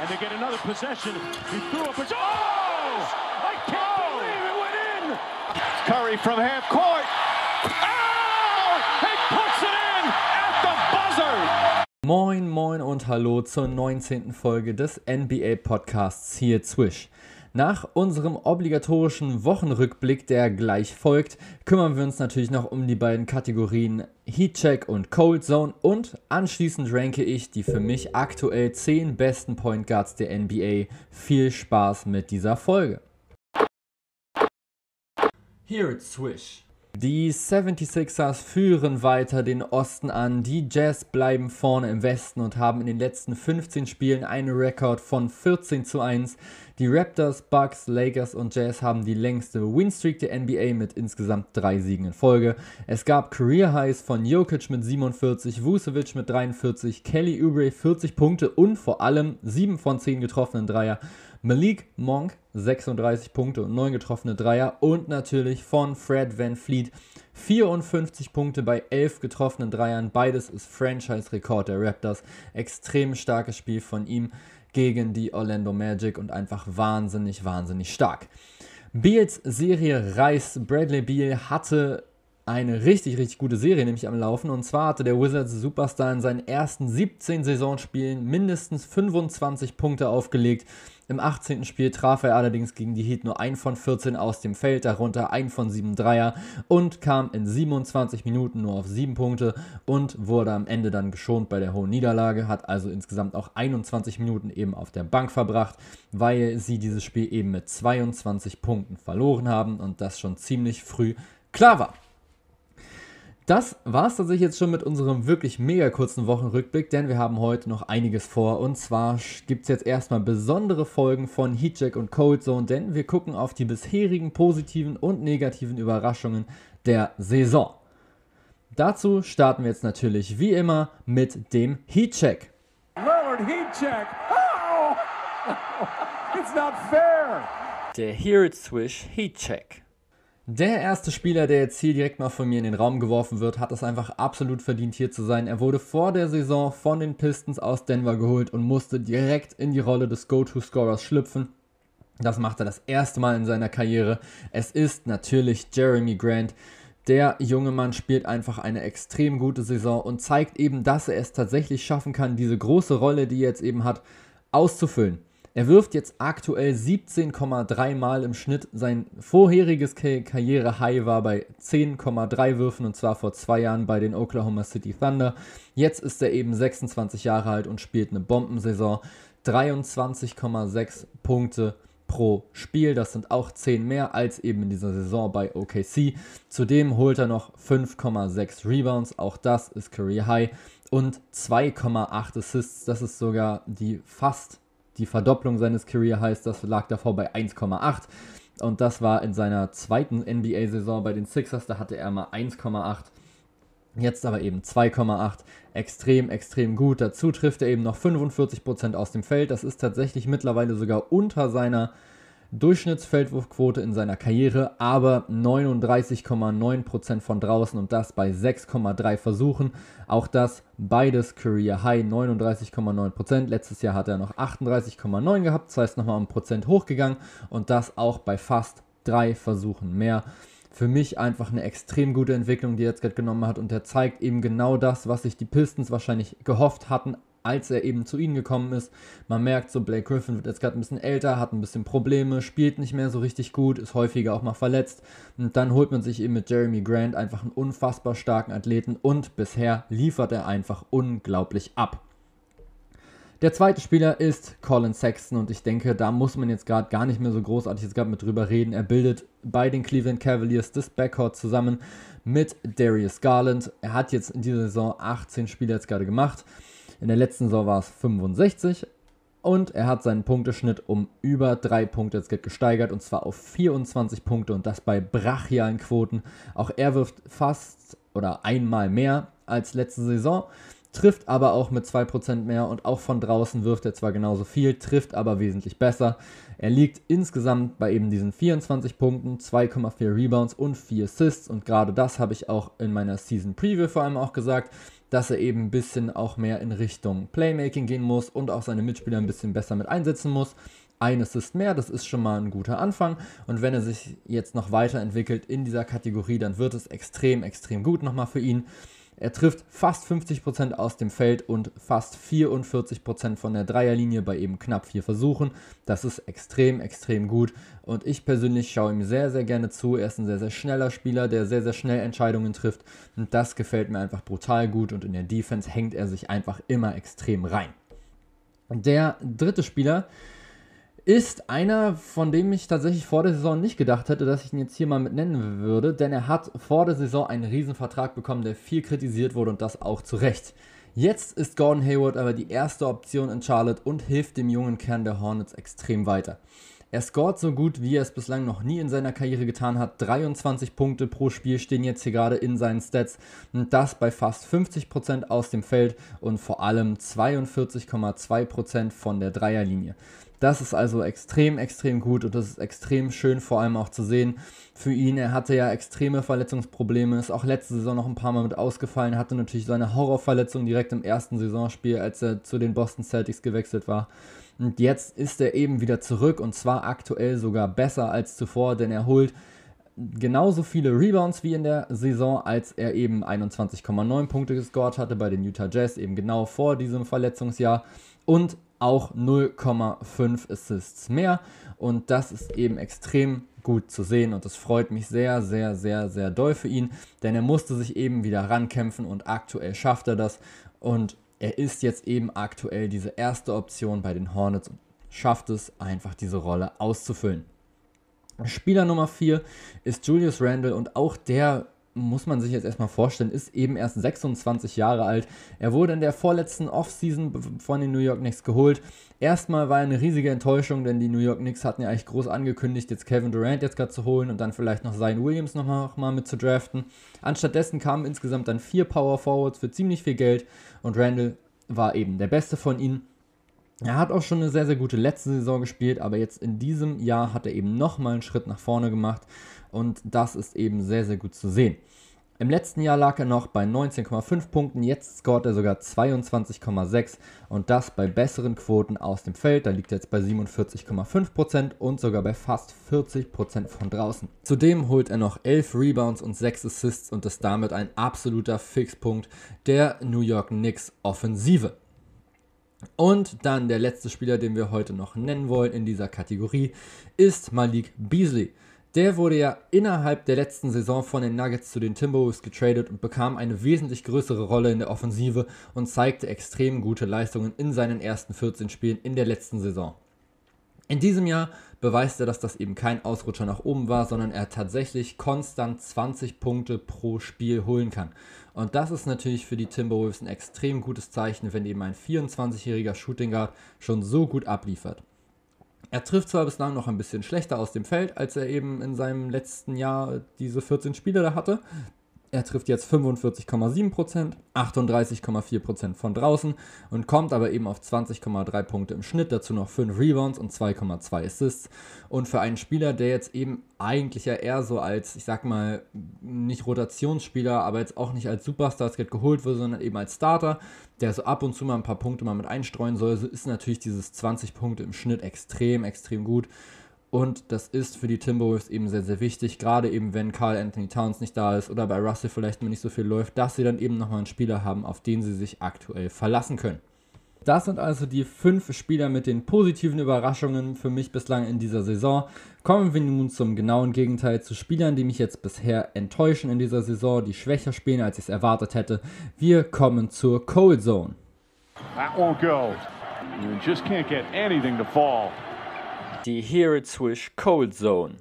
and they get another possession. He threw up a... Oh! I can't oh! believe it went in! Curry from half court. Oh! He puts it in at the buzzer! Moin, moin und hallo zur 19. Folge des NBA Podcasts hier Zwisch. Nach unserem obligatorischen Wochenrückblick, der gleich folgt, kümmern wir uns natürlich noch um die beiden Kategorien Heatcheck und Cold Zone und anschließend ranke ich die für mich aktuell 10 besten Point Guards der NBA. Viel Spaß mit dieser Folge. Here it's Swish. Die 76ers führen weiter den Osten an, die Jazz bleiben vorne im Westen und haben in den letzten 15 Spielen einen Rekord von 14 zu 1. Die Raptors, Bucks, Lakers und Jazz haben die längste Winstreak der NBA mit insgesamt drei Siegen in Folge. Es gab Career Highs von Jokic mit 47, Vucevic mit 43, Kelly Oubre 40 Punkte und vor allem 7 von 10 getroffenen Dreier. Malik Monk 36 Punkte und 9 getroffene Dreier und natürlich von Fred Van Fleet 54 Punkte bei 11 getroffenen Dreiern. Beides ist Franchise-Rekord der Raptors. Extrem starkes Spiel von ihm gegen die Orlando Magic und einfach wahnsinnig, wahnsinnig stark. Beals Serie reißt. Bradley Beal hatte eine richtig, richtig gute Serie nämlich am Laufen. Und zwar hatte der Wizards Superstar in seinen ersten 17 Saisonspielen mindestens 25 Punkte aufgelegt. Im 18. Spiel traf er allerdings gegen die Heat nur ein von 14 aus dem Feld, darunter ein von 7 Dreier und kam in 27 Minuten nur auf 7 Punkte und wurde am Ende dann geschont bei der hohen Niederlage, hat also insgesamt auch 21 Minuten eben auf der Bank verbracht, weil sie dieses Spiel eben mit 22 Punkten verloren haben und das schon ziemlich früh klar war. Das war es tatsächlich jetzt schon mit unserem wirklich mega kurzen Wochenrückblick, denn wir haben heute noch einiges vor. Und zwar gibt es jetzt erstmal besondere Folgen von Heatcheck und Cold Zone, denn wir gucken auf die bisherigen positiven und negativen Überraschungen der Saison. Dazu starten wir jetzt natürlich wie immer mit dem Heatcheck. Lillard Heatcheck. Oh! It's not fair. Der Here It Swish Heatcheck. Der erste Spieler, der jetzt hier direkt mal von mir in den Raum geworfen wird, hat es einfach absolut verdient, hier zu sein. Er wurde vor der Saison von den Pistons aus Denver geholt und musste direkt in die Rolle des Go-To-Scorers schlüpfen. Das macht er das erste Mal in seiner Karriere. Es ist natürlich Jeremy Grant. Der junge Mann spielt einfach eine extrem gute Saison und zeigt eben, dass er es tatsächlich schaffen kann, diese große Rolle, die er jetzt eben hat, auszufüllen. Er wirft jetzt aktuell 17,3 Mal im Schnitt. Sein vorheriges Karriere-High war bei 10,3 Würfen und zwar vor zwei Jahren bei den Oklahoma City Thunder. Jetzt ist er eben 26 Jahre alt und spielt eine Bombensaison. 23,6 Punkte pro Spiel. Das sind auch 10 mehr als eben in dieser Saison bei OKC. Zudem holt er noch 5,6 Rebounds. Auch das ist Career High. Und 2,8 Assists. Das ist sogar die fast die Verdopplung seines Career Highs, das lag davor bei 1,8. Und das war in seiner zweiten NBA-Saison bei den Sixers, da hatte er mal 1,8. Jetzt aber eben 2,8. Extrem, extrem gut. Dazu trifft er eben noch 45% aus dem Feld. Das ist tatsächlich mittlerweile sogar unter seiner Durchschnittsfeldwurfquote in seiner Karriere, aber 39,9% von draußen und das bei 6,3 Versuchen. Auch das beides Career High 39,9%. Letztes Jahr hat er noch 38,9 gehabt, das heißt nochmal um Prozent hochgegangen und das auch bei fast drei Versuchen mehr. Für mich einfach eine extrem gute Entwicklung, die er jetzt gerade genommen hat und der zeigt eben genau das, was sich die Pistons wahrscheinlich gehofft hatten, als er eben zu ihnen gekommen ist. Man merkt so, Blake Griffin wird jetzt gerade ein bisschen älter, hat ein bisschen Probleme, spielt nicht mehr so richtig gut, ist häufiger auch mal verletzt. Und dann holt man sich eben mit Jeremy Grant einfach einen unfassbar starken Athleten und bisher liefert er einfach unglaublich ab. Der zweite Spieler ist Colin Sexton und ich denke, da muss man jetzt gerade gar nicht mehr so großartig jetzt gerade mit drüber reden. Er bildet bei den Cleveland Cavaliers das Backcourt zusammen mit Darius Garland. Er hat jetzt in dieser Saison 18 Spiele jetzt gerade gemacht. In der letzten Saison war es 65 und er hat seinen Punkteschnitt um über drei Punkte jetzt gesteigert und zwar auf 24 Punkte und das bei brachialen Quoten. Auch er wirft fast oder einmal mehr als letzte Saison, trifft aber auch mit 2% mehr und auch von draußen wirft er zwar genauso viel, trifft aber wesentlich besser. Er liegt insgesamt bei eben diesen 24 Punkten, 2,4 Rebounds und 4 Assists und gerade das habe ich auch in meiner Season Preview vor allem auch gesagt dass er eben ein bisschen auch mehr in Richtung Playmaking gehen muss und auch seine Mitspieler ein bisschen besser mit einsetzen muss. Ein Assist mehr, das ist schon mal ein guter Anfang. Und wenn er sich jetzt noch weiterentwickelt in dieser Kategorie, dann wird es extrem, extrem gut nochmal für ihn. Er trifft fast 50% aus dem Feld und fast 44% von der Dreierlinie bei eben knapp vier Versuchen. Das ist extrem, extrem gut. Und ich persönlich schaue ihm sehr, sehr gerne zu. Er ist ein sehr, sehr schneller Spieler, der sehr, sehr schnell Entscheidungen trifft. Und das gefällt mir einfach brutal gut. Und in der Defense hängt er sich einfach immer extrem rein. Der dritte Spieler, ist einer, von dem ich tatsächlich vor der Saison nicht gedacht hätte, dass ich ihn jetzt hier mal mit nennen würde, denn er hat vor der Saison einen Riesenvertrag bekommen, der viel kritisiert wurde und das auch zu Recht. Jetzt ist Gordon Hayward aber die erste Option in Charlotte und hilft dem jungen Kern der Hornets extrem weiter. Er scoret so gut, wie er es bislang noch nie in seiner Karriere getan hat. 23 Punkte pro Spiel stehen jetzt hier gerade in seinen Stats. Und das bei fast 50% aus dem Feld und vor allem 42,2% von der Dreierlinie. Das ist also extrem, extrem gut und das ist extrem schön vor allem auch zu sehen für ihn. Er hatte ja extreme Verletzungsprobleme, ist auch letzte Saison noch ein paar Mal mit ausgefallen, hatte natürlich seine Horrorverletzung direkt im ersten Saisonspiel, als er zu den Boston Celtics gewechselt war. Und jetzt ist er eben wieder zurück und zwar aktuell sogar besser als zuvor, denn er holt genauso viele Rebounds wie in der Saison, als er eben 21,9 Punkte gescored hatte bei den Utah Jazz, eben genau vor diesem Verletzungsjahr. Und auch 0,5 Assists mehr. Und das ist eben extrem gut zu sehen und es freut mich sehr, sehr, sehr, sehr doll für ihn, denn er musste sich eben wieder rankämpfen und aktuell schafft er das und er ist jetzt eben aktuell diese erste Option bei den Hornets und schafft es einfach diese Rolle auszufüllen. Spieler Nummer 4 ist Julius Randle und auch der muss man sich jetzt erstmal vorstellen, ist eben erst 26 Jahre alt. Er wurde in der vorletzten Offseason von den New York Knicks geholt. Erstmal war er eine riesige Enttäuschung, denn die New York Knicks hatten ja eigentlich groß angekündigt, jetzt Kevin Durant jetzt gerade zu holen und dann vielleicht noch Zion Williams nochmal noch mal mit zu draften. Anstattdessen kamen insgesamt dann vier Power Forwards für ziemlich viel Geld und Randall war eben der beste von ihnen. Er hat auch schon eine sehr, sehr gute letzte Saison gespielt, aber jetzt in diesem Jahr hat er eben nochmal einen Schritt nach vorne gemacht und das ist eben sehr, sehr gut zu sehen. Im letzten Jahr lag er noch bei 19,5 Punkten, jetzt scoret er sogar 22,6 und das bei besseren Quoten aus dem Feld. Da liegt er jetzt bei 47,5% und sogar bei fast 40% von draußen. Zudem holt er noch 11 Rebounds und 6 Assists und ist damit ein absoluter Fixpunkt der New York Knicks Offensive. Und dann der letzte Spieler, den wir heute noch nennen wollen in dieser Kategorie, ist Malik Beasley. Der wurde ja innerhalb der letzten Saison von den Nuggets zu den Timberwolves getradet und bekam eine wesentlich größere Rolle in der Offensive und zeigte extrem gute Leistungen in seinen ersten 14 Spielen in der letzten Saison. In diesem Jahr beweist er, dass das eben kein Ausrutscher nach oben war, sondern er tatsächlich konstant 20 Punkte pro Spiel holen kann. Und das ist natürlich für die Timberwolves ein extrem gutes Zeichen, wenn eben ein 24-jähriger Shooting Guard schon so gut abliefert. Er trifft zwar bislang noch ein bisschen schlechter aus dem Feld, als er eben in seinem letzten Jahr diese 14 Spiele da hatte. Er trifft jetzt 45,7%, 38,4% von draußen und kommt aber eben auf 20,3 Punkte im Schnitt, dazu noch 5 Rebounds und 2,2 Assists. Und für einen Spieler, der jetzt eben eigentlich ja eher so als, ich sag mal, nicht Rotationsspieler, aber jetzt auch nicht als Superstar geholt wird, sondern eben als Starter, der so ab und zu mal ein paar Punkte mal mit einstreuen soll, so ist natürlich dieses 20 Punkte im Schnitt extrem, extrem gut. Und das ist für die Timberwolves eben sehr, sehr wichtig, gerade eben wenn Carl Anthony Towns nicht da ist oder bei Russell vielleicht mal nicht so viel läuft, dass sie dann eben nochmal einen Spieler haben, auf den sie sich aktuell verlassen können. Das sind also die fünf Spieler mit den positiven Überraschungen für mich bislang in dieser Saison. Kommen wir nun zum genauen Gegenteil zu Spielern, die mich jetzt bisher enttäuschen in dieser Saison, die schwächer spielen, als ich es erwartet hätte. Wir kommen zur Cold Zone. That won't go. You just can't get anything to fall die Swish Cold Zone.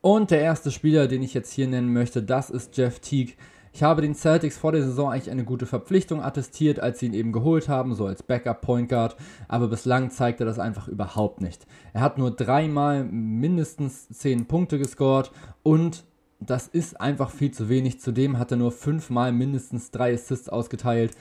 Und der erste Spieler, den ich jetzt hier nennen möchte, das ist Jeff Teague. Ich habe den Celtics vor der Saison eigentlich eine gute Verpflichtung attestiert, als sie ihn eben geholt haben, so als Backup Point Guard, aber bislang zeigt er das einfach überhaupt nicht. Er hat nur dreimal mindestens 10 Punkte gescored und das ist einfach viel zu wenig. Zudem hat er nur fünfmal mindestens drei Assists ausgeteilt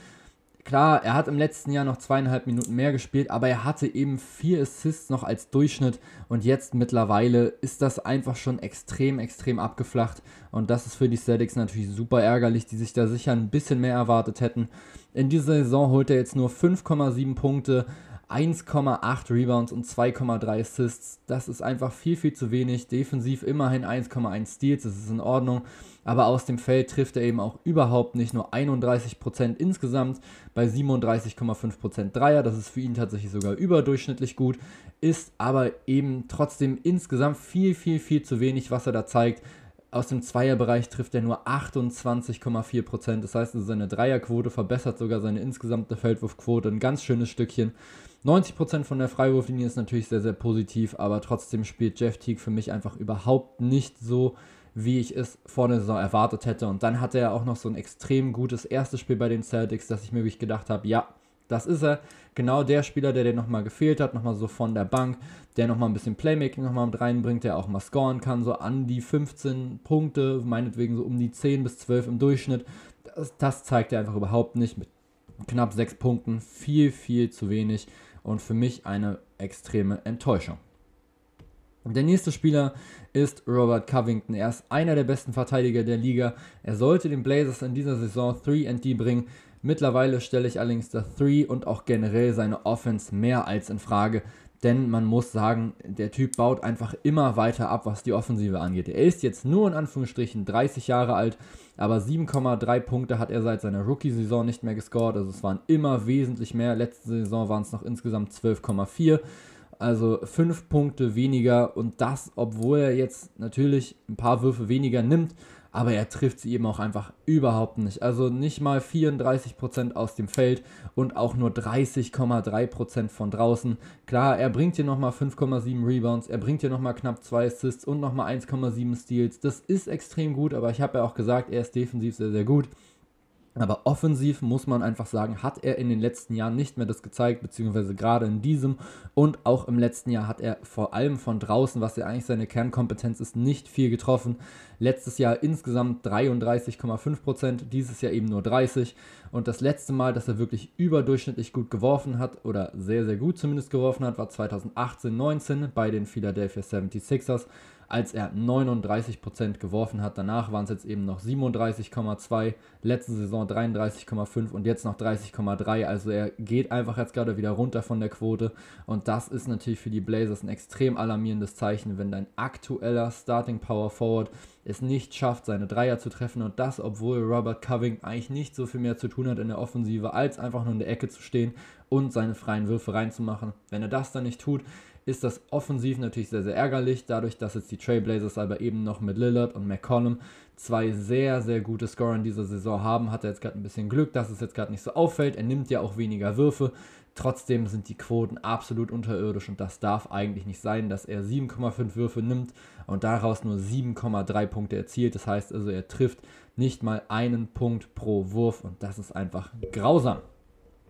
Klar, er hat im letzten Jahr noch zweieinhalb Minuten mehr gespielt, aber er hatte eben vier Assists noch als Durchschnitt und jetzt mittlerweile ist das einfach schon extrem, extrem abgeflacht und das ist für die Celtics natürlich super ärgerlich, die sich da sicher ein bisschen mehr erwartet hätten. In dieser Saison holt er jetzt nur 5,7 Punkte, 1,8 Rebounds und 2,3 Assists. Das ist einfach viel, viel zu wenig. Defensiv immerhin 1,1 Steals, das ist in Ordnung. Aber aus dem Feld trifft er eben auch überhaupt nicht nur 31% insgesamt bei 37,5% Dreier. Das ist für ihn tatsächlich sogar überdurchschnittlich gut. Ist aber eben trotzdem insgesamt viel, viel, viel zu wenig, was er da zeigt. Aus dem Zweierbereich trifft er nur 28,4%. Das heißt, seine Dreierquote verbessert sogar seine insgesamte Feldwurfquote ein ganz schönes Stückchen. 90% von der Freiwurflinie ist natürlich sehr, sehr positiv, aber trotzdem spielt Jeff Teague für mich einfach überhaupt nicht so, wie ich es vor der Saison erwartet hätte. Und dann hatte er auch noch so ein extrem gutes erstes Spiel bei den Celtics, dass ich mir wirklich gedacht habe, ja, das ist er. Genau der Spieler, der dir nochmal gefehlt hat, nochmal so von der Bank, der nochmal ein bisschen Playmaking nochmal mit reinbringt, der auch mal scoren kann, so an die 15 Punkte, meinetwegen so um die 10 bis 12 im Durchschnitt. Das, das zeigt er einfach überhaupt nicht mit knapp 6 Punkten. Viel, viel zu wenig und für mich eine extreme Enttäuschung. Der nächste Spieler ist Robert Covington. Er ist einer der besten Verteidiger der Liga. Er sollte den Blazers in dieser Saison 3D bringen. Mittlerweile stelle ich allerdings das 3 und auch generell seine Offense mehr als in Frage, denn man muss sagen, der Typ baut einfach immer weiter ab, was die Offensive angeht. Er ist jetzt nur in Anführungsstrichen 30 Jahre alt, aber 7,3 Punkte hat er seit seiner Rookie-Saison nicht mehr gescored. Also es waren immer wesentlich mehr. Letzte Saison waren es noch insgesamt 12,4. Also 5 Punkte weniger und das, obwohl er jetzt natürlich ein paar Würfe weniger nimmt aber er trifft sie eben auch einfach überhaupt nicht. Also nicht mal 34% aus dem Feld und auch nur 30,3% von draußen. Klar, er bringt hier nochmal 5,7 Rebounds, er bringt hier nochmal knapp 2 Assists und nochmal 1,7 Steals. Das ist extrem gut, aber ich habe ja auch gesagt, er ist defensiv sehr, sehr gut. Aber offensiv muss man einfach sagen, hat er in den letzten Jahren nicht mehr das gezeigt, beziehungsweise gerade in diesem und auch im letzten Jahr hat er vor allem von draußen, was ja eigentlich seine Kernkompetenz ist, nicht viel getroffen. Letztes Jahr insgesamt 33,5%, dieses Jahr eben nur 30%. Und das letzte Mal, dass er wirklich überdurchschnittlich gut geworfen hat, oder sehr, sehr gut zumindest geworfen hat, war 2018-19 bei den Philadelphia 76ers als er 39% geworfen hat. Danach waren es jetzt eben noch 37,2, letzte Saison 33,5 und jetzt noch 30,3. Also er geht einfach jetzt gerade wieder runter von der Quote und das ist natürlich für die Blazers ein extrem alarmierendes Zeichen, wenn dein aktueller Starting Power Forward es nicht schafft, seine Dreier zu treffen und das, obwohl Robert Coving eigentlich nicht so viel mehr zu tun hat in der Offensive, als einfach nur in der Ecke zu stehen und seine freien Würfe reinzumachen. Wenn er das dann nicht tut, ist das offensiv natürlich sehr, sehr ärgerlich, dadurch, dass jetzt die Trailblazers aber eben noch mit Lillard und McCollum zwei sehr, sehr gute Scorer in dieser Saison haben, hat er jetzt gerade ein bisschen Glück, dass es jetzt gerade nicht so auffällt. Er nimmt ja auch weniger Würfe. Trotzdem sind die Quoten absolut unterirdisch und das darf eigentlich nicht sein, dass er 7,5 Würfe nimmt und daraus nur 7,3 Punkte erzielt. Das heißt also, er trifft nicht mal einen Punkt pro Wurf und das ist einfach grausam.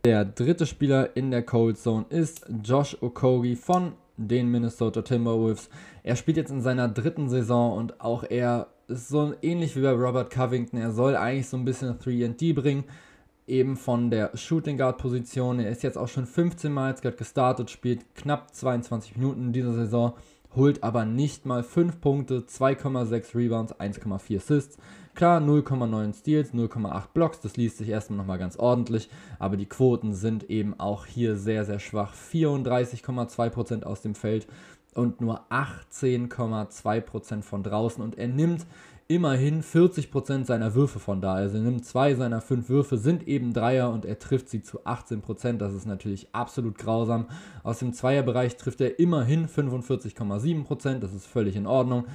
Der dritte Spieler in der Cold Zone ist Josh Okogi von den Minnesota Timberwolves. Er spielt jetzt in seiner dritten Saison und auch er ist so ähnlich wie bei Robert Covington. Er soll eigentlich so ein bisschen 3D bringen, eben von der Shooting Guard Position. Er ist jetzt auch schon 15 Mal jetzt gerade gestartet, spielt knapp 22 Minuten in dieser Saison holt aber nicht mal 5 Punkte, 2,6 Rebounds, 1,4 Assists. Klar, 0,9 Steals, 0,8 Blocks, das liest sich erstmal nochmal ganz ordentlich, aber die Quoten sind eben auch hier sehr, sehr schwach. 34,2% aus dem Feld und nur 18,2% von draußen und er nimmt immerhin 40% seiner Würfe von da. Also er nimmt zwei seiner fünf Würfe, sind eben Dreier und er trifft sie zu 18%. Das ist natürlich absolut grausam. Aus dem Zweierbereich trifft er immerhin 45,7%. Das ist völlig in Ordnung.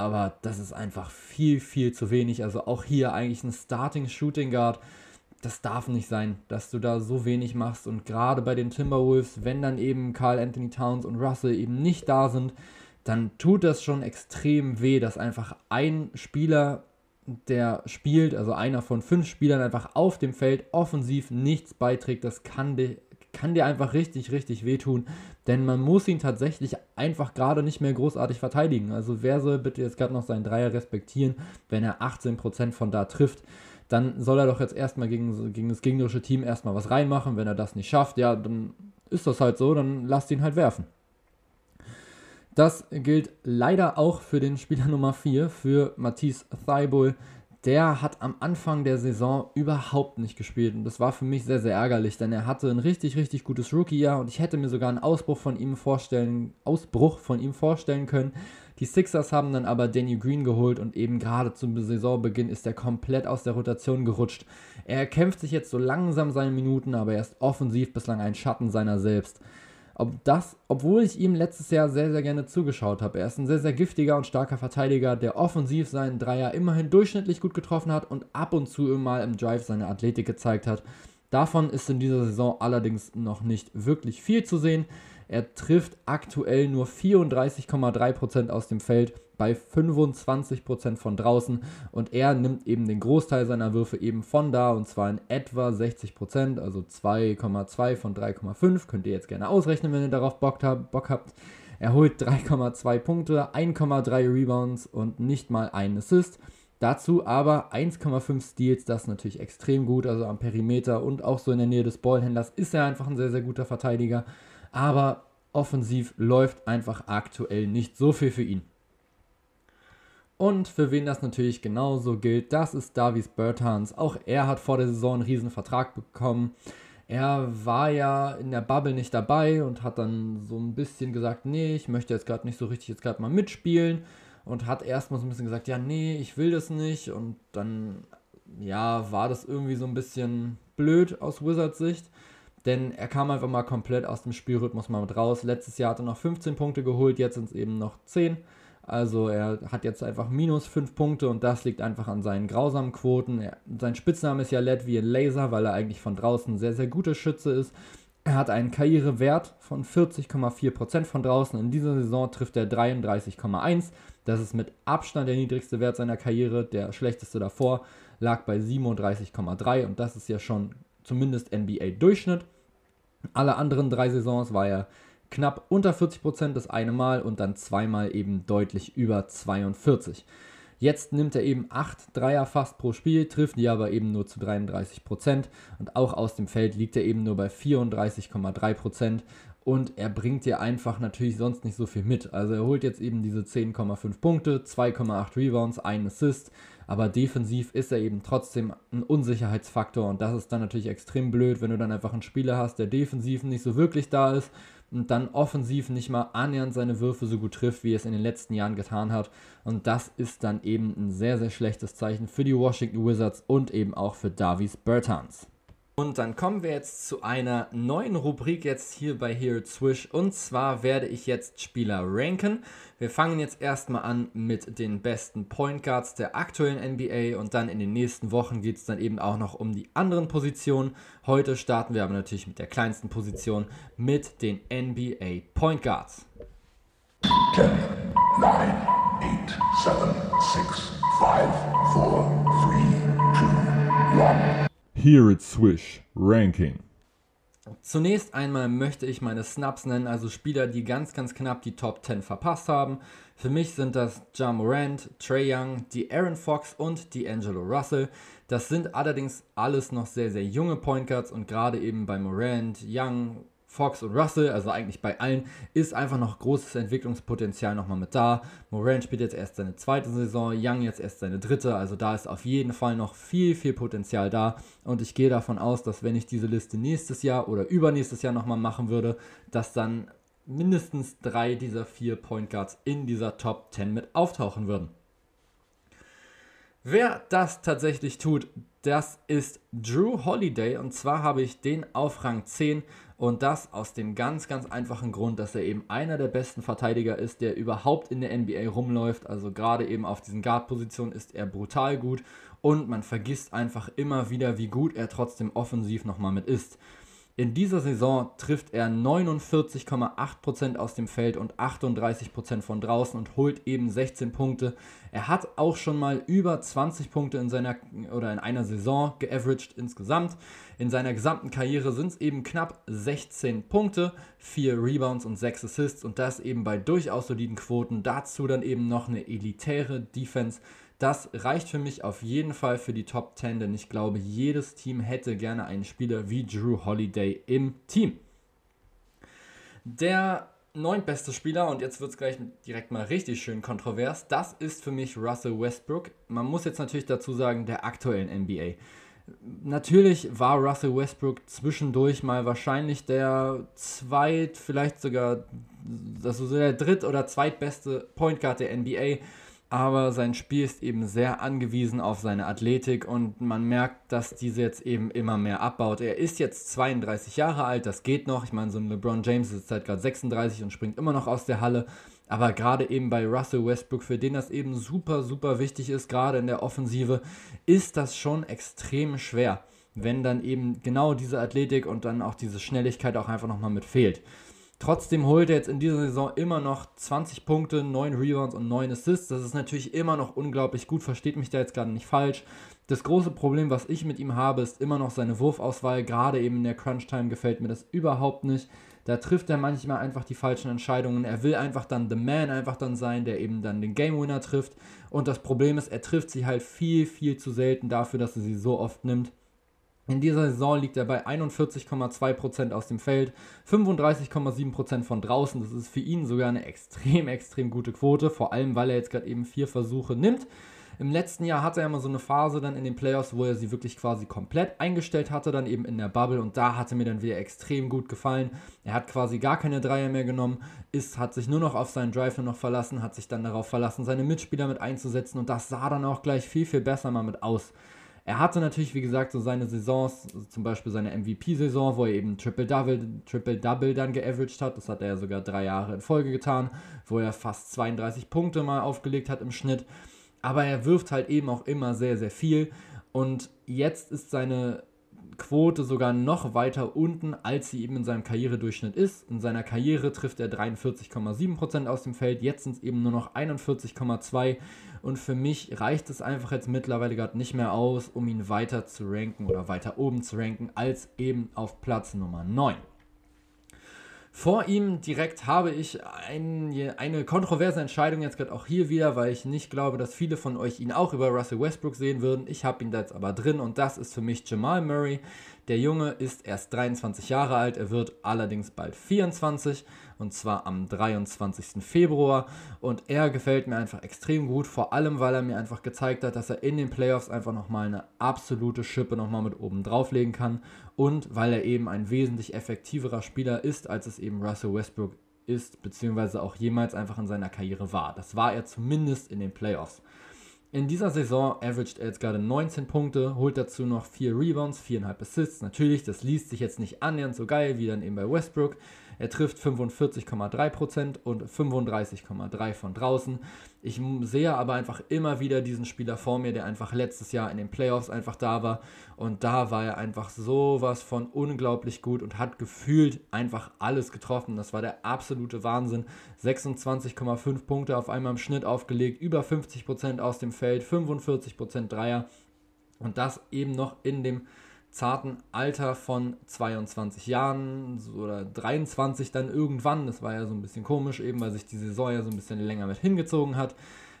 Aber das ist einfach viel, viel zu wenig. Also auch hier eigentlich ein Starting Shooting Guard. Das darf nicht sein, dass du da so wenig machst. Und gerade bei den Timberwolves, wenn dann eben Carl Anthony Towns und Russell eben nicht da sind, dann tut das schon extrem weh, dass einfach ein Spieler, der spielt, also einer von fünf Spielern einfach auf dem Feld offensiv nichts beiträgt. Das kann dir, kann dir einfach richtig, richtig wehtun, denn man muss ihn tatsächlich einfach gerade nicht mehr großartig verteidigen. Also wer soll bitte jetzt gerade noch seinen Dreier respektieren, wenn er 18% von da trifft? dann soll er doch jetzt erstmal gegen, gegen das gegnerische Team erstmal was reinmachen. Wenn er das nicht schafft, ja, dann ist das halt so, dann lasst ihn halt werfen. Das gilt leider auch für den Spieler Nummer 4, für Matisse Thibault. Der hat am Anfang der Saison überhaupt nicht gespielt und das war für mich sehr, sehr ärgerlich, denn er hatte ein richtig, richtig gutes Rookie-Jahr und ich hätte mir sogar einen Ausbruch von ihm vorstellen, Ausbruch von ihm vorstellen können. Die Sixers haben dann aber Danny Green geholt und eben gerade zum Saisonbeginn ist er komplett aus der Rotation gerutscht. Er kämpft sich jetzt so langsam seine Minuten, aber er ist offensiv bislang ein Schatten seiner selbst. Ob das, obwohl ich ihm letztes Jahr sehr, sehr gerne zugeschaut habe. Er ist ein sehr, sehr giftiger und starker Verteidiger, der offensiv seinen Dreier immerhin durchschnittlich gut getroffen hat und ab und zu mal im Drive seine Athletik gezeigt hat. Davon ist in dieser Saison allerdings noch nicht wirklich viel zu sehen. Er trifft aktuell nur 34,3% aus dem Feld bei 25% von draußen und er nimmt eben den Großteil seiner Würfe eben von da und zwar in etwa 60%, also 2,2 von 3,5. Könnt ihr jetzt gerne ausrechnen, wenn ihr darauf Bock, habt. Bock habt. Er holt 3,2 Punkte, 1,3 Rebounds und nicht mal einen Assist. Dazu aber 1,5 Steals, das ist natürlich extrem gut, also am Perimeter und auch so in der Nähe des Ballhändlers ist er einfach ein sehr, sehr guter Verteidiger aber offensiv läuft einfach aktuell nicht so viel für ihn. Und für wen das natürlich genauso gilt, das ist Davies Bertans. Auch er hat vor der Saison einen riesen Vertrag bekommen. Er war ja in der Bubble nicht dabei und hat dann so ein bisschen gesagt, nee, ich möchte jetzt gerade nicht so richtig jetzt gerade mal mitspielen und hat erstmal so ein bisschen gesagt, ja, nee, ich will das nicht und dann ja, war das irgendwie so ein bisschen blöd aus Wizards Sicht denn er kam einfach mal komplett aus dem Spielrhythmus mal mit raus. Letztes Jahr hat er noch 15 Punkte geholt, jetzt sind es eben noch 10. Also er hat jetzt einfach minus 5 Punkte und das liegt einfach an seinen grausamen Quoten. Er, sein Spitzname ist ja Led wie ein Laser, weil er eigentlich von draußen sehr, sehr guter Schütze ist. Er hat einen Karrierewert von 40,4% von draußen. In dieser Saison trifft er 33,1. Das ist mit Abstand der niedrigste Wert seiner Karriere. Der schlechteste davor lag bei 37,3 und das ist ja schon zumindest NBA-Durchschnitt. Alle anderen drei Saisons war er knapp unter 40% das eine Mal und dann zweimal eben deutlich über 42. Jetzt nimmt er eben 8 Dreier fast pro Spiel, trifft die aber eben nur zu 33% und auch aus dem Feld liegt er eben nur bei 34,3% und er bringt dir einfach natürlich sonst nicht so viel mit. Also er holt jetzt eben diese 10,5 Punkte, 2,8 Rebounds, 1 Assist, aber defensiv ist er eben trotzdem ein Unsicherheitsfaktor und das ist dann natürlich extrem blöd, wenn du dann einfach einen Spieler hast, der defensiv nicht so wirklich da ist und dann offensiv nicht mal annähernd seine Würfe so gut trifft, wie er es in den letzten Jahren getan hat. Und das ist dann eben ein sehr, sehr schlechtes Zeichen für die Washington Wizards und eben auch für Davies Bertans. Und dann kommen wir jetzt zu einer neuen Rubrik jetzt hier bei Here Swish. Und zwar werde ich jetzt Spieler ranken. Wir fangen jetzt erstmal an mit den besten Point Guards der aktuellen NBA und dann in den nächsten Wochen geht es dann eben auch noch um die anderen Positionen. Heute starten wir aber natürlich mit der kleinsten Position, mit den NBA Point Guards. 10, 9, 8, 7, 6, 5, 4, 3, 2, 1. Here it's Swish Ranking. Zunächst einmal möchte ich meine Snaps nennen, also Spieler, die ganz, ganz knapp die Top 10 verpasst haben. Für mich sind das Ja Morant, Trey Young, die Aaron Fox und die Angelo Russell. Das sind allerdings alles noch sehr, sehr junge Point Guards und gerade eben bei Morant, Young, Fox und Russell, also eigentlich bei allen, ist einfach noch großes Entwicklungspotenzial nochmal mit da. Moran spielt jetzt erst seine zweite Saison, Young jetzt erst seine dritte, also da ist auf jeden Fall noch viel, viel Potenzial da. Und ich gehe davon aus, dass wenn ich diese Liste nächstes Jahr oder übernächstes Jahr nochmal machen würde, dass dann mindestens drei dieser vier Point Guards in dieser Top 10 mit auftauchen würden. Wer das tatsächlich tut, das ist Drew Holiday und zwar habe ich den auf Rang 10 und das aus dem ganz, ganz einfachen Grund, dass er eben einer der besten Verteidiger ist, der überhaupt in der NBA rumläuft. Also gerade eben auf diesen Guard-Positionen ist er brutal gut und man vergisst einfach immer wieder, wie gut er trotzdem offensiv nochmal mit ist. In dieser Saison trifft er 49,8% aus dem Feld und 38% von draußen und holt eben 16 Punkte. Er hat auch schon mal über 20 Punkte in seiner oder in einer Saison geaveraged insgesamt. In seiner gesamten Karriere sind es eben knapp 16 Punkte, 4 Rebounds und 6 Assists und das eben bei durchaus soliden Quoten. Dazu dann eben noch eine elitäre Defense Das reicht für mich auf jeden Fall für die Top 10, denn ich glaube, jedes Team hätte gerne einen Spieler wie Drew Holiday im Team. Der neuntbeste Spieler, und jetzt wird es gleich direkt mal richtig schön kontrovers, das ist für mich Russell Westbrook. Man muss jetzt natürlich dazu sagen, der aktuellen NBA. Natürlich war Russell Westbrook zwischendurch mal wahrscheinlich der zweit, vielleicht sogar also der dritt- oder zweitbeste Point Guard der NBA aber sein Spiel ist eben sehr angewiesen auf seine Athletik und man merkt, dass diese jetzt eben immer mehr abbaut. Er ist jetzt 32 Jahre alt, das geht noch. Ich meine, so ein LeBron James ist seit gerade 36 und springt immer noch aus der Halle. Aber gerade eben bei Russell Westbrook, für den das eben super, super wichtig ist, gerade in der Offensive, ist das schon extrem schwer, wenn dann eben genau diese Athletik und dann auch diese Schnelligkeit auch einfach nochmal mit fehlt. Trotzdem holt er jetzt in dieser Saison immer noch 20 Punkte, 9 Rebounds und 9 Assists. Das ist natürlich immer noch unglaublich gut, versteht mich da jetzt gerade nicht falsch. Das große Problem, was ich mit ihm habe, ist immer noch seine Wurfauswahl. Gerade eben in der Crunch-Time gefällt mir das überhaupt nicht. Da trifft er manchmal einfach die falschen Entscheidungen. Er will einfach dann The Man einfach dann sein, der eben dann den Game Winner trifft. Und das Problem ist, er trifft sie halt viel, viel zu selten dafür, dass er sie so oft nimmt. In dieser Saison liegt er bei 41,2% aus dem Feld, 35,7% von draußen. Das ist für ihn sogar eine extrem, extrem gute Quote, vor allem weil er jetzt gerade eben vier Versuche nimmt. Im letzten Jahr hatte er immer so eine Phase dann in den Playoffs, wo er sie wirklich quasi komplett eingestellt hatte, dann eben in der Bubble und da hatte mir dann wieder extrem gut gefallen. Er hat quasi gar keine Dreier mehr genommen, ist, hat sich nur noch auf seinen Drive noch verlassen, hat sich dann darauf verlassen, seine Mitspieler mit einzusetzen und das sah dann auch gleich viel, viel besser mal mit aus. Er hatte natürlich, wie gesagt, so seine Saisons, zum Beispiel seine MVP-Saison, wo er eben Triple-Double Triple -Double dann geaveraged hat. Das hat er ja sogar drei Jahre in Folge getan, wo er fast 32 Punkte mal aufgelegt hat im Schnitt. Aber er wirft halt eben auch immer sehr, sehr viel. Und jetzt ist seine Quote sogar noch weiter unten, als sie eben in seinem Karrieredurchschnitt ist. In seiner Karriere trifft er 43,7% aus dem Feld, jetzt sind es eben nur noch 41,2%. Und für mich reicht es einfach jetzt mittlerweile gerade nicht mehr aus, um ihn weiter zu ranken oder weiter oben zu ranken, als eben auf Platz Nummer 9. Vor ihm direkt habe ich ein, eine kontroverse Entscheidung jetzt gerade auch hier wieder, weil ich nicht glaube, dass viele von euch ihn auch über Russell Westbrook sehen würden. Ich habe ihn da jetzt aber drin und das ist für mich Jamal Murray. Der Junge ist erst 23 Jahre alt, er wird allerdings bald 24 und zwar am 23. Februar und er gefällt mir einfach extrem gut, vor allem weil er mir einfach gezeigt hat, dass er in den Playoffs einfach nochmal eine absolute Schippe nochmal mit oben drauflegen kann und weil er eben ein wesentlich effektiverer Spieler ist, als es eben Russell Westbrook ist, beziehungsweise auch jemals einfach in seiner Karriere war. Das war er zumindest in den Playoffs. In dieser Saison averaged er jetzt gerade 19 Punkte, holt dazu noch 4 Rebounds, 4,5 Assists. Natürlich, das liest sich jetzt nicht annähernd so geil wie dann eben bei Westbrook. Er trifft 45,3% und 35,3% von draußen. Ich sehe aber einfach immer wieder diesen Spieler vor mir, der einfach letztes Jahr in den Playoffs einfach da war. Und da war er einfach sowas von unglaublich gut und hat gefühlt einfach alles getroffen. Das war der absolute Wahnsinn. 26,5 Punkte auf einmal im Schnitt aufgelegt, über 50% aus dem Feld, 45% Dreier. Und das eben noch in dem zarten Alter von 22 Jahren oder 23 dann irgendwann. Das war ja so ein bisschen komisch, eben weil sich die Saison ja so ein bisschen länger mit hingezogen hat.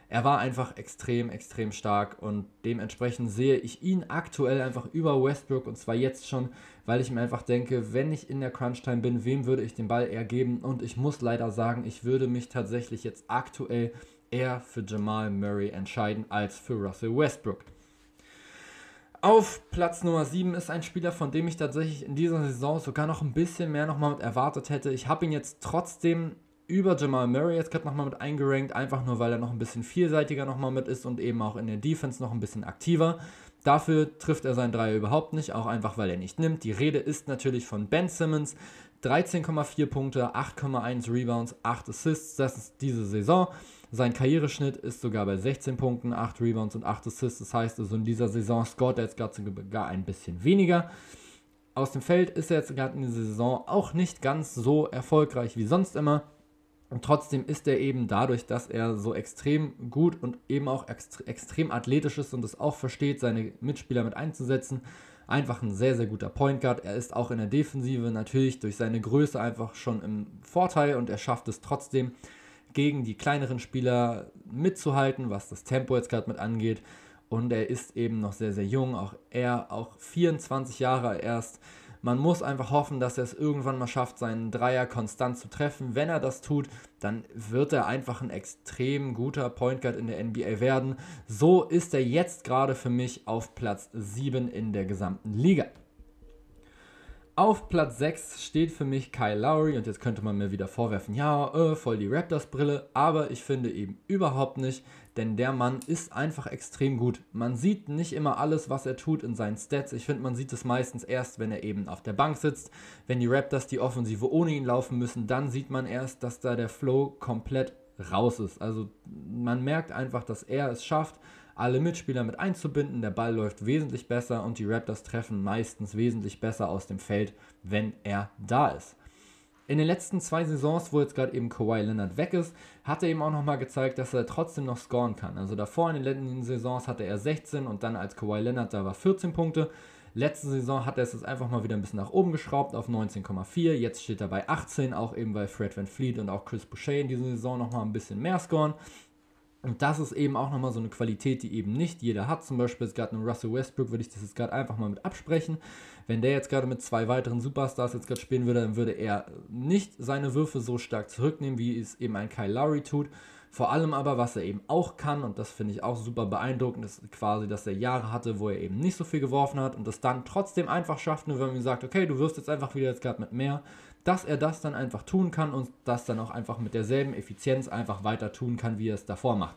Er war einfach extrem, extrem stark und dementsprechend sehe ich ihn aktuell einfach über Westbrook und zwar jetzt schon, weil ich mir einfach denke, wenn ich in der Crunch-Time bin, wem würde ich den Ball eher geben? Und ich muss leider sagen, ich würde mich tatsächlich jetzt aktuell eher für Jamal Murray entscheiden als für Russell Westbrook. Auf Platz Nummer 7 ist ein Spieler, von dem ich tatsächlich in dieser Saison sogar noch ein bisschen mehr nochmal mit erwartet hätte. Ich habe ihn jetzt trotzdem über Jamal Murray jetzt gerade nochmal mit eingerankt, einfach nur weil er noch ein bisschen vielseitiger nochmal mit ist und eben auch in der Defense noch ein bisschen aktiver. Dafür trifft er seinen Dreier überhaupt nicht, auch einfach weil er nicht nimmt. Die Rede ist natürlich von Ben Simmons. 13,4 Punkte, 8,1 Rebounds, 8 Assists, das ist diese Saison. Sein Karriereschnitt ist sogar bei 16 Punkten, 8 Rebounds und 8 Assists. Das heißt also in dieser Saison scoret er jetzt gar ein bisschen weniger. Aus dem Feld ist er jetzt gerade in dieser Saison auch nicht ganz so erfolgreich wie sonst immer. Und trotzdem ist er eben dadurch, dass er so extrem gut und eben auch extre extrem athletisch ist und es auch versteht, seine Mitspieler mit einzusetzen, einfach ein sehr, sehr guter Point Guard. Er ist auch in der Defensive natürlich durch seine Größe einfach schon im Vorteil und er schafft es trotzdem, gegen die kleineren Spieler mitzuhalten, was das Tempo jetzt gerade mit angeht. Und er ist eben noch sehr, sehr jung, auch er, auch 24 Jahre erst. Man muss einfach hoffen, dass er es irgendwann mal schafft, seinen Dreier konstant zu treffen. Wenn er das tut, dann wird er einfach ein extrem guter Point Guard in der NBA werden. So ist er jetzt gerade für mich auf Platz 7 in der gesamten Liga. Auf Platz 6 steht für mich Kyle Lowry und jetzt könnte man mir wieder vorwerfen, ja, äh, voll die Raptors-Brille, aber ich finde eben überhaupt nicht, denn der Mann ist einfach extrem gut. Man sieht nicht immer alles, was er tut in seinen Stats. Ich finde, man sieht es meistens erst, wenn er eben auf der Bank sitzt. Wenn die Raptors die Offensive ohne ihn laufen müssen, dann sieht man erst, dass da der Flow komplett raus ist. Also man merkt einfach, dass er es schafft, alle Mitspieler mit einzubinden. Der Ball läuft wesentlich besser und die Raptors treffen meistens wesentlich besser aus dem Feld, wenn er da ist. In den letzten zwei Saisons, wo jetzt gerade eben Kawhi Leonard weg ist, hat er eben auch nochmal gezeigt, dass er trotzdem noch scoren kann. Also davor in den letzten Saisons hatte er 16 und dann als Kawhi Leonard da war 14 Punkte. Letzte Saison hat er es jetzt einfach mal wieder ein bisschen nach oben geschraubt auf 19,4. Jetzt steht er bei 18, auch eben weil Fred Van Fleet und auch Chris Boucher in dieser Saison nochmal ein bisschen mehr scoren. Und das ist eben auch nochmal so eine Qualität, die eben nicht jeder hat. Zum Beispiel jetzt gerade einen Russell Westbrook würde ich das jetzt gerade einfach mal mit absprechen. Wenn der jetzt gerade mit zwei weiteren Superstars jetzt gerade spielen würde, dann würde er nicht seine Würfe so stark zurücknehmen, wie es eben ein Kyle Lowry tut. Vor allem aber, was er eben auch kann, und das finde ich auch super beeindruckend, ist quasi, dass er Jahre hatte, wo er eben nicht so viel geworfen hat und das dann trotzdem einfach schafft, nur wenn man ihm sagt, okay, du wirst jetzt einfach wieder jetzt gerade mit mehr, dass er das dann einfach tun kann und das dann auch einfach mit derselben Effizienz einfach weiter tun kann, wie er es davor macht.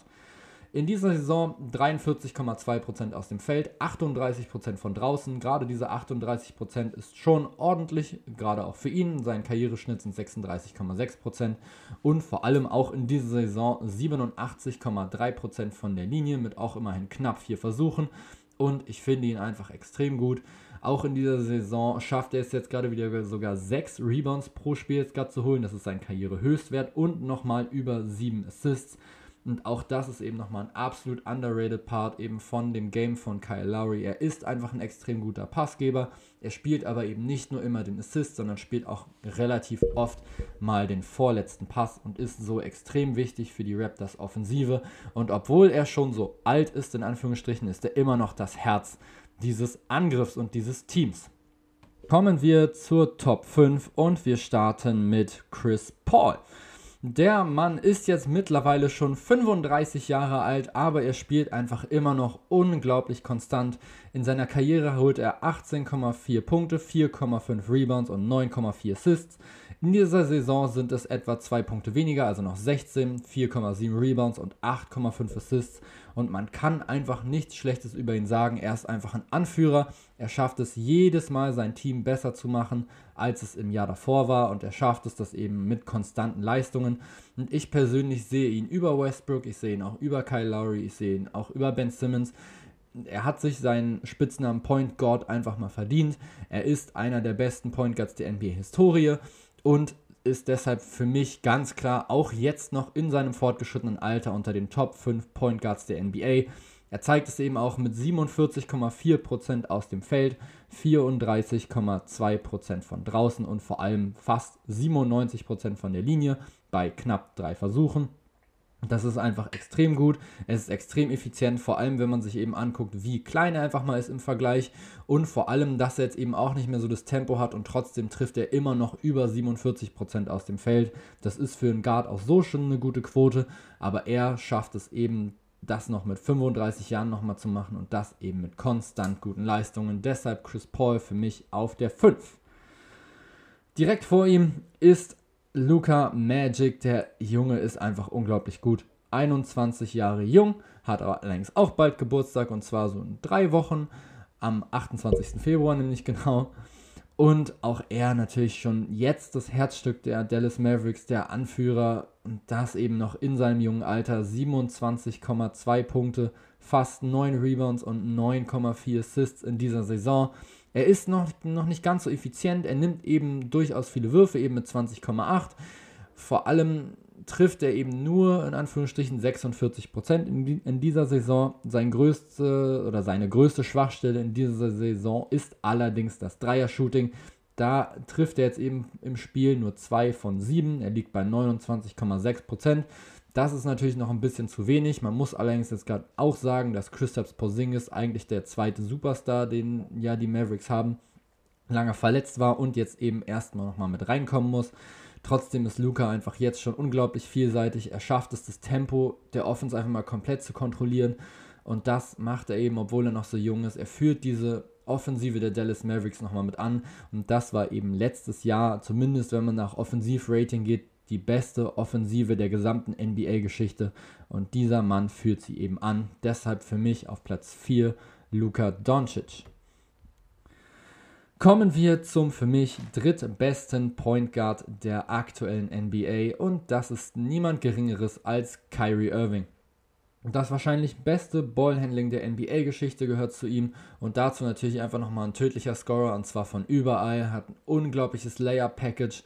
In dieser Saison 43,2% aus dem Feld, 38% von draußen. Gerade diese 38% ist schon ordentlich, gerade auch für ihn. Sein Karriereschnitt sind 36,6% und vor allem auch in dieser Saison 87,3% von der Linie mit auch immerhin knapp vier Versuchen. Und ich finde ihn einfach extrem gut. Auch in dieser Saison schafft er es jetzt gerade wieder sogar sechs Rebounds pro Spiel jetzt gerade zu holen. Das ist sein Karrierehöchstwert und nochmal über sieben Assists. Und auch das ist eben nochmal ein absolut underrated Part eben von dem Game von Kyle Lowry. Er ist einfach ein extrem guter Passgeber. Er spielt aber eben nicht nur immer den Assist, sondern spielt auch relativ oft mal den vorletzten Pass und ist so extrem wichtig für die Raptors Offensive. Und obwohl er schon so alt ist, in Anführungsstrichen, ist er immer noch das Herz dieses Angriffs und dieses Teams. Kommen wir zur Top 5 und wir starten mit Chris Paul. Der Mann ist jetzt mittlerweile schon 35 Jahre alt, aber er spielt einfach immer noch unglaublich konstant. In seiner Karriere holt er 18,4 Punkte, 4,5 Rebounds und 9,4 Assists. In dieser Saison sind es etwa 2 Punkte weniger, also noch 16, 4,7 Rebounds und 8,5 Assists. Und man kann einfach nichts Schlechtes über ihn sagen. Er ist einfach ein Anführer. Er schafft es jedes Mal, sein Team besser zu machen, als es im Jahr davor war. Und er schafft es das eben mit konstanten Leistungen. Und ich persönlich sehe ihn über Westbrook, ich sehe ihn auch über Kyle Lowry, ich sehe ihn auch über Ben Simmons er hat sich seinen Spitznamen Point Guard einfach mal verdient. Er ist einer der besten Point Guards der NBA-Historie und ist deshalb für mich ganz klar auch jetzt noch in seinem fortgeschrittenen Alter unter den Top 5 Point Guards der NBA. Er zeigt es eben auch mit 47,4% aus dem Feld, 34,2% von draußen und vor allem fast 97% von der Linie bei knapp drei Versuchen. Das ist einfach extrem gut. Es ist extrem effizient, vor allem wenn man sich eben anguckt, wie klein er einfach mal ist im Vergleich und vor allem, dass er jetzt eben auch nicht mehr so das Tempo hat und trotzdem trifft er immer noch über 47% aus dem Feld. Das ist für einen Guard auch so schon eine gute Quote, aber er schafft es eben, das noch mit 35 Jahren nochmal zu machen und das eben mit konstant guten Leistungen. Deshalb Chris Paul für mich auf der 5. Direkt vor ihm ist Luca Magic, der Junge ist einfach unglaublich gut. 21 Jahre jung, hat aber allerdings auch bald Geburtstag und zwar so in drei Wochen, am 28. Februar nämlich genau. Und auch er natürlich schon jetzt das Herzstück der Dallas Mavericks, der Anführer und das eben noch in seinem jungen Alter. 27,2 Punkte, fast 9 Rebounds und 9,4 Assists in dieser Saison. Er ist noch, noch nicht ganz so effizient. Er nimmt eben durchaus viele Würfe, eben mit 20,8. Vor allem trifft er eben nur in Anführungsstrichen 46 Prozent in, in, dieser Saison. Sein größte oder seine größte Schwachstelle in dieser Saison ist allerdings das Dreier-Shooting. Da trifft er jetzt eben im Spiel nur 2 von 7. Er liegt bei 29,6 Prozent. Das ist natürlich noch ein bisschen zu wenig. Man muss allerdings jetzt gerade auch sagen, dass Christoph Porzingis eigentlich der zweite Superstar, den ja die Mavericks haben, lange verletzt war und jetzt eben erstmal nochmal mit reinkommen muss. Trotzdem ist Luca einfach jetzt schon unglaublich vielseitig. Er schafft es, das Tempo der Offense einfach mal komplett zu kontrollieren. Und das macht er eben, obwohl er noch so jung ist. Er führt diese Offensive der Dallas Mavericks nochmal mit an. Und das war eben letztes Jahr, zumindest wenn man nach Offensivrating geht, die beste Offensive der gesamten NBA-Geschichte. Und dieser Mann führt sie eben an. Deshalb für mich auf Platz 4 Luka Doncic. Kommen wir zum für mich drittbesten Point Guard der aktuellen NBA und das ist niemand Geringeres als Kyrie Irving. Das wahrscheinlich beste Ballhandling der NBA-Geschichte gehört zu ihm und dazu natürlich einfach nochmal ein tödlicher Scorer und zwar von überall, hat ein unglaubliches Layer-Package,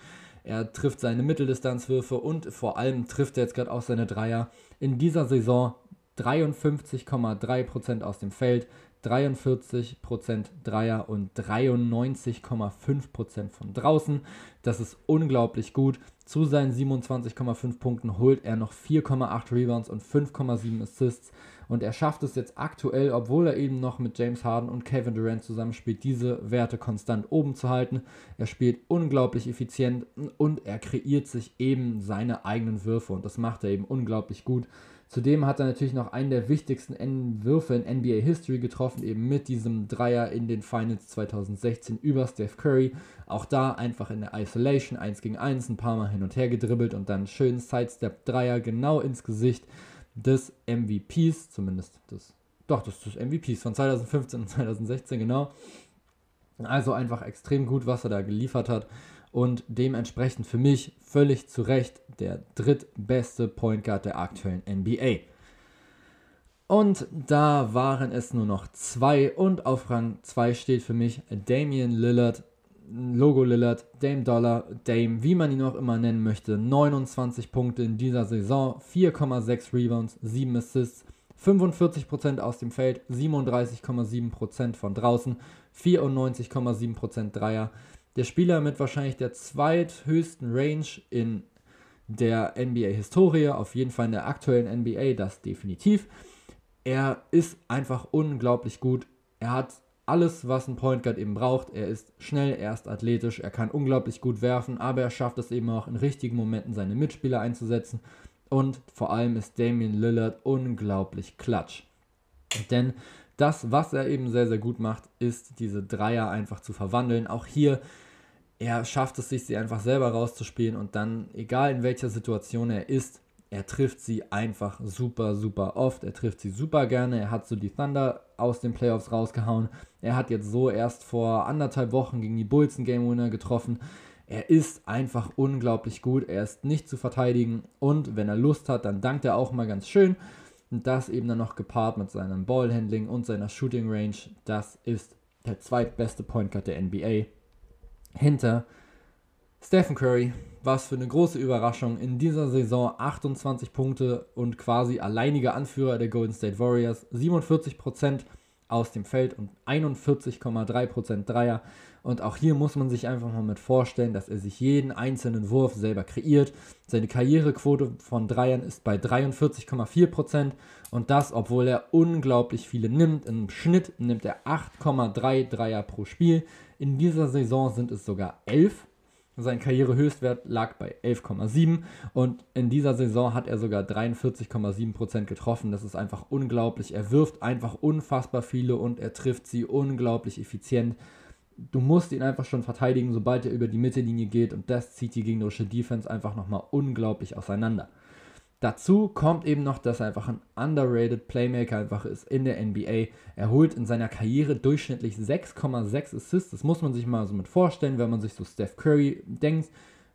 er trifft seine Mitteldistanzwürfe und vor allem trifft er jetzt gerade auch seine Dreier. In dieser Saison 53,3% aus dem Feld, 43% Dreier und 93,5% von draußen. Das ist unglaublich gut. Zu seinen 27,5 Punkten holt er noch 4,8 Rebounds und 5,7 Assists. Und er schafft es jetzt aktuell, obwohl er eben noch mit James Harden und Kevin Durant zusammenspielt, diese Werte konstant oben zu halten. Er spielt unglaublich effizient und er kreiert sich eben seine eigenen Würfe und das macht er eben unglaublich gut. Zudem hat er natürlich noch einen der wichtigsten Würfe in NBA History getroffen, eben mit diesem Dreier in den Finals 2016 über Steph Curry. Auch da einfach in der Isolation 1 gegen 1 ein paar Mal hin und her gedribbelt und dann schön Sidestep Dreier genau ins Gesicht des MVPs, zumindest des, doch, des, des MVPs von 2015 und 2016, genau. Also einfach extrem gut, was er da geliefert hat und dementsprechend für mich völlig zu Recht der drittbeste Point Guard der aktuellen NBA. Und da waren es nur noch zwei und auf Rang 2 steht für mich Damian Lillard, Logo Lillard, Dame Dollar, Dame, wie man ihn auch immer nennen möchte. 29 Punkte in dieser Saison, 4,6 Rebounds, 7 Assists, 45% aus dem Feld, 37,7% von draußen, 94,7% Dreier. Der Spieler mit wahrscheinlich der zweithöchsten Range in der NBA-Historie, auf jeden Fall in der aktuellen NBA, das definitiv. Er ist einfach unglaublich gut. Er hat alles, was ein Point Guard eben braucht. Er ist schnell, er ist athletisch, er kann unglaublich gut werfen, aber er schafft es eben auch in richtigen Momenten seine Mitspieler einzusetzen. Und vor allem ist Damian Lillard unglaublich klatsch. Denn das, was er eben sehr, sehr gut macht, ist diese Dreier einfach zu verwandeln. Auch hier er schafft es sich, sie einfach selber rauszuspielen und dann, egal in welcher Situation er ist, er trifft sie einfach super, super oft. Er trifft sie super gerne. Er hat so die Thunder aus den Playoffs rausgehauen. Er hat jetzt so erst vor anderthalb Wochen gegen die Bulls einen Game Winner getroffen. Er ist einfach unglaublich gut. Er ist nicht zu verteidigen und wenn er Lust hat, dann dankt er auch mal ganz schön. Und das eben dann noch gepaart mit seinem Ballhandling und seiner Shooting Range. Das ist der zweitbeste Point Guard der NBA hinter Stephen Curry. Was für eine große Überraschung. In dieser Saison 28 Punkte und quasi alleiniger Anführer der Golden State Warriors. 47% aus dem Feld und 41,3% Dreier. Und auch hier muss man sich einfach mal mit vorstellen, dass er sich jeden einzelnen Wurf selber kreiert. Seine Karrierequote von Dreiern ist bei 43,4% und das, obwohl er unglaublich viele nimmt. Im Schnitt nimmt er 8,3 Dreier pro Spiel. In dieser Saison sind es sogar 11. Sein Karrierehöchstwert lag bei 11,7 und in dieser Saison hat er sogar 43,7% getroffen. Das ist einfach unglaublich. Er wirft einfach unfassbar viele und er trifft sie unglaublich effizient. Du musst ihn einfach schon verteidigen, sobald er über die Mittellinie geht und das zieht die gegnerische Defense einfach nochmal unglaublich auseinander. Dazu kommt eben noch, dass er einfach ein underrated Playmaker einfach ist in der NBA. Er holt in seiner Karriere durchschnittlich 6,6 Assists. Das muss man sich mal so mit vorstellen, wenn man sich so Steph Curry denkt.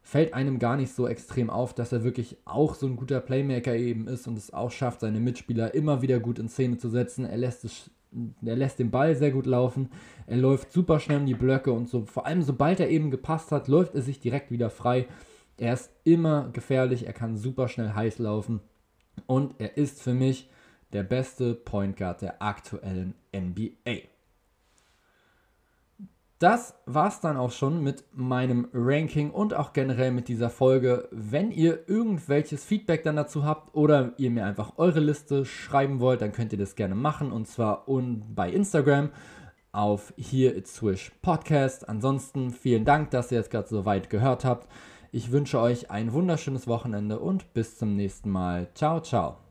Fällt einem gar nicht so extrem auf, dass er wirklich auch so ein guter Playmaker eben ist und es auch schafft, seine Mitspieler immer wieder gut in Szene zu setzen. Er lässt, es, er lässt den Ball sehr gut laufen. Er läuft super schnell in die Blöcke und so. Vor allem, sobald er eben gepasst hat, läuft er sich direkt wieder frei. Er ist immer gefährlich, er kann super schnell heiß laufen und er ist für mich der beste Point Guard der aktuellen NBA. das war's dann auch schon mit meinem Ranking und auch generell mit dieser Folge. Wenn ihr irgendwelches Feedback dann dazu habt oder ihr mir einfach eure Liste schreiben wollt, dann könnt ihr das gerne machen und zwar un bei Instagram auf hier It's Swish Podcast. Ansonsten vielen Dank, dass ihr jetzt gerade so weit gehört habt. Ich wünsche euch ein wunderschönes Wochenende und bis zum nächsten Mal. Ciao, ciao.